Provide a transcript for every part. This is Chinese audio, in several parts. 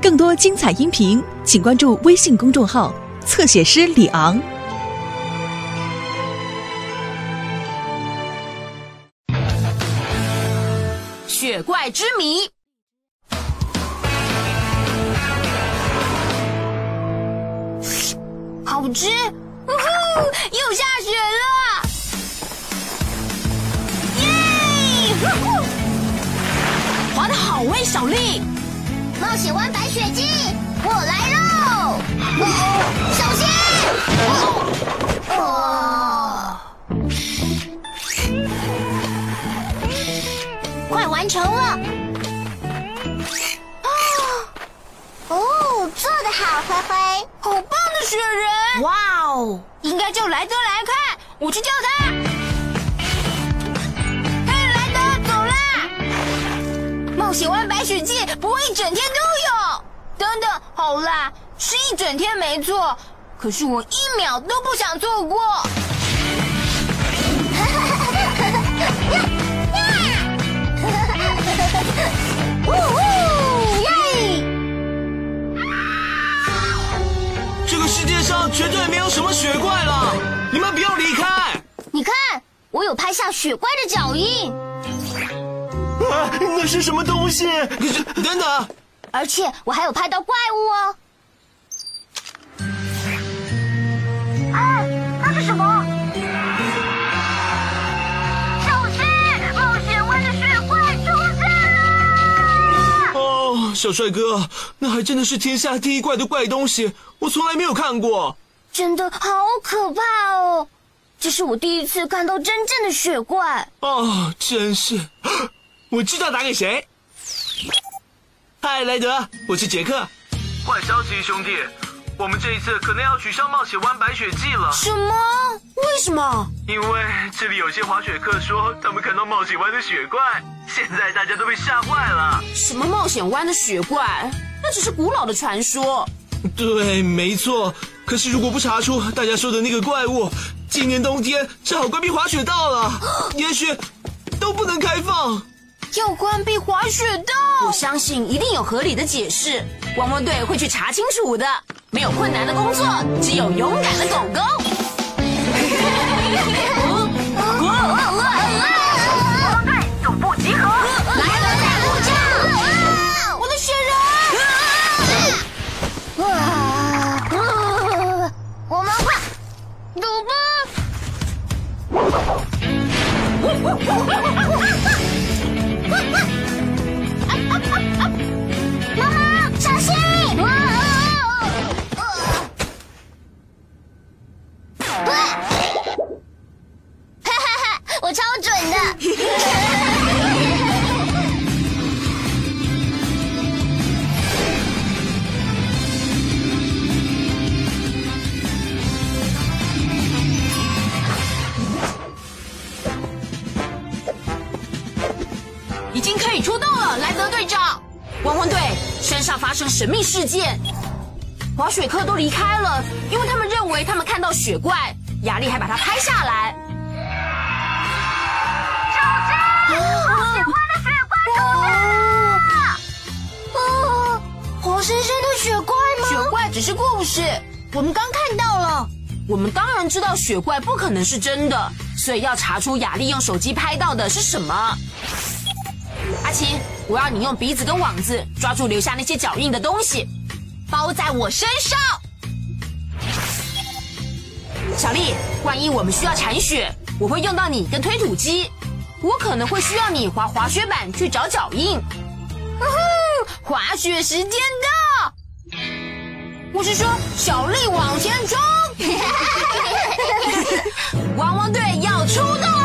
更多精彩音频，请关注微信公众号“侧写师李昂”。雪怪之谜，好吃！呜呼，又下雪了！滑的好哎，小丽。冒险湾白雪季，我来喽！哦，小心！哦，快完成了！哦，哦，做得好，灰灰！好棒的雪人！哇哦，应该叫莱德来看，我去叫他。啦！冒险湾白雪季不会一整天都有。等等，好啦，是一整天没错，可是我一秒都不想错过。呜呜耶！这个世界上绝对没有什么雪怪了，你们不要离开！你看，我有拍下雪怪的脚印，啊，那是什么东西？等等，而且我还有拍到怪物哦。哎，那是什么？小心！冒险湾的雪怪出现了！哦，小帅哥，那还真的是天下第一怪的怪东西，我从来没有看过。真的好可怕哦！这是我第一次看到真正的雪怪。哦，真是，我知道打给谁。嗨，莱德，我是杰克。坏消息，兄弟，我们这一次可能要取消冒险湾白雪季了，什么？为什么？因为这里有些滑雪客说他们看到冒险湾的雪怪，现在大家都被吓坏了。什么冒险湾的雪怪？那只是古老的传说。对，没错。可是如果不查出大家说的那个怪物，今年冬天只好关闭滑雪道了，也许都不能开放。要关闭滑雪道？我相信一定有合理的解释。汪汪队会去查清楚的。没有困难的工作，只有勇敢的狗狗。已经可以出动了，莱德队长。汪汪队，山上发生神秘事件，滑雪客都离开了，因为他们认为他们看到雪怪，雅丽还把它拍下来。冒险湾的雪怪出现了！哦，活生生的雪怪吗？雪怪只是故事，我们刚看到了。我们当然知道雪怪不可能是真的，所以要查出雅丽用手机拍到的是什么。阿奇，我要你用鼻子跟网子抓住留下那些脚印的东西，包在我身上。小丽，万一我们需要铲雪，我会用到你跟推土机，我可能会需要你滑滑雪板去找脚印。滑雪时间到！我是说，小丽往前冲！汪汪队要出动！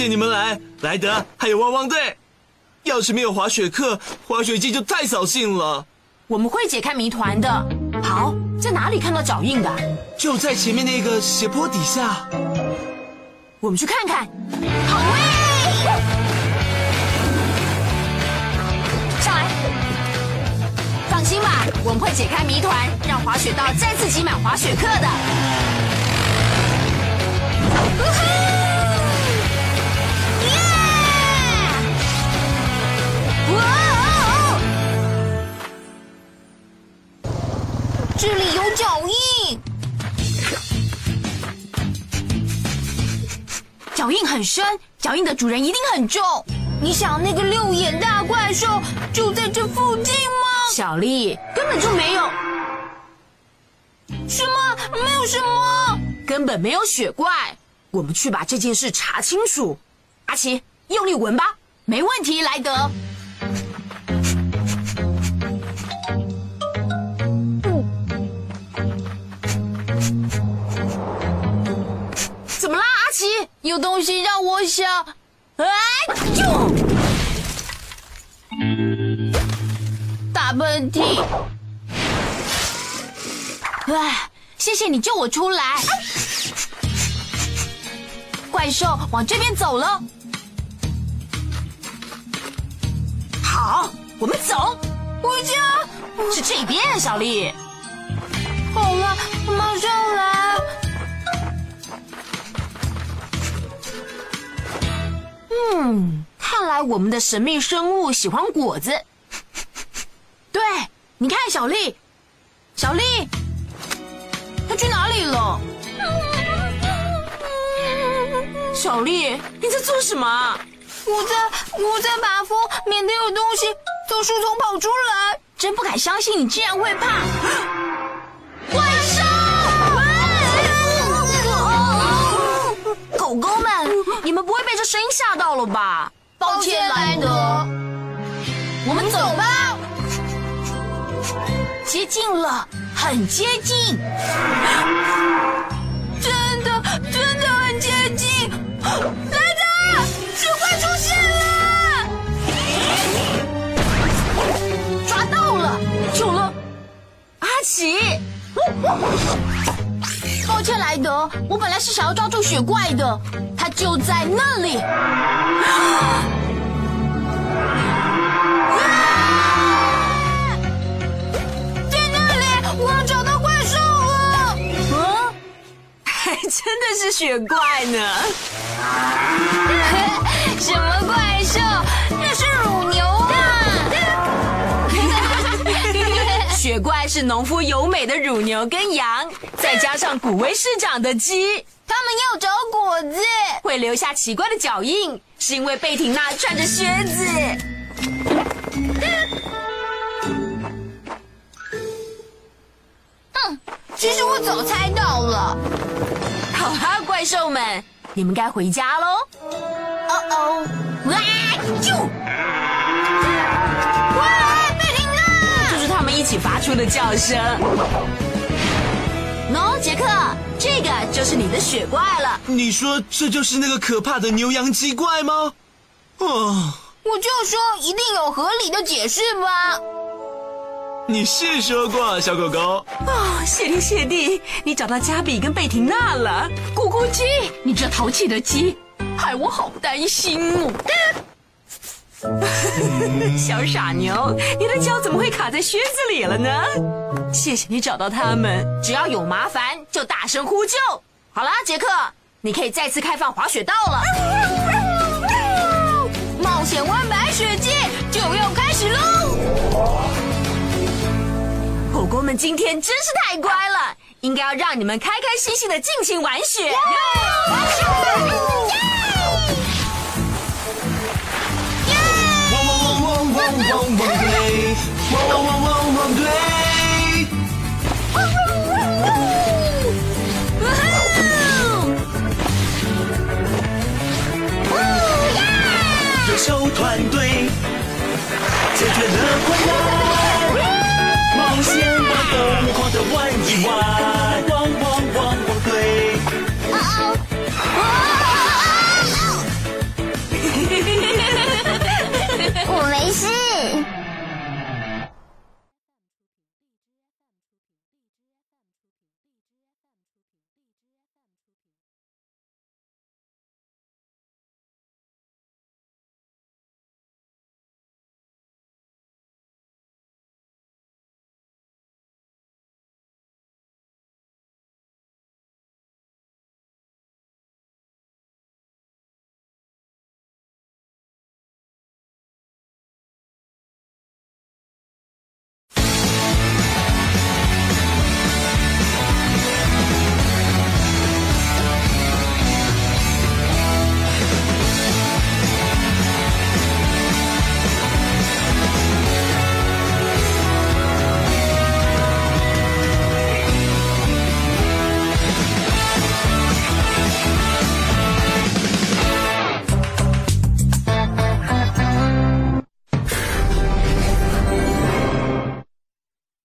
谢谢你们来，莱德还有汪汪队。要是没有滑雪课，滑雪季就太扫兴了。我们会解开谜团的。好，在哪里看到脚印的？就在前面那个斜坡底下。我们去看看。好嘞！上来，放心吧，我们会解开谜团，让滑雪道再次挤满滑雪客的。呜呼！这里有脚印，脚印很深，脚印的主人一定很重。你想那个六眼大怪兽就在这附近吗？小丽根本就没有，什么？没有什么。根本没有雪怪。我们去把这件事查清楚。阿奇，用力闻吧，没问题，莱德。有东西让我想，哎，就打喷嚏。哎，谢谢你救我出来。怪兽往这边走了。好，我们走。回家。是这边，小丽。嗯，看来我们的神秘生物喜欢果子。对，你看，小丽，小丽，她去哪里了？小丽，你在做什么？我在我在把风，免得有东西从树丛跑出来。真不敢相信你竟然会怕！怪兽！狗狗们，你们不会被这声音吓到了吧？抱歉，莱德。我们走吧。接近了，很接近。真的，真的很接近。莱德，雪怪出现了！抓到了，救了！阿奇，抱歉，莱德，我本来是想要抓住雪怪的，它就在那里。在那里，我要找到怪兽了。嗯，还 真的是雪怪呢。什么怪兽？那是乳是农夫优美的乳牛跟羊，再加上古威市长的鸡，他们要找果子。会留下奇怪的脚印，是因为贝婷娜穿着靴子。嗯，其实我早猜到了。好啦，怪兽们，你们该回家喽。哦哦，哇！就，起发出的叫声。喏，杰克，这个就是你的雪怪了。你说这就是那个可怕的牛羊鸡怪吗？哦，我就说一定有合理的解释吧。你是说过，小狗狗。哦，谢天谢地，你找到加比跟贝婷娜了。咕咕鸡，你这淘气的鸡，害我好担心哦。小傻牛，你的脚怎么会卡在靴子里了呢？谢谢你找到他们，只要有麻烦就大声呼救。好啦，杰克，你可以再次开放滑雪道了。冒险湾白雪季就要开始喽！狗狗们今天真是太乖了，应该要让你们开开心心的尽情玩雪。Bomba.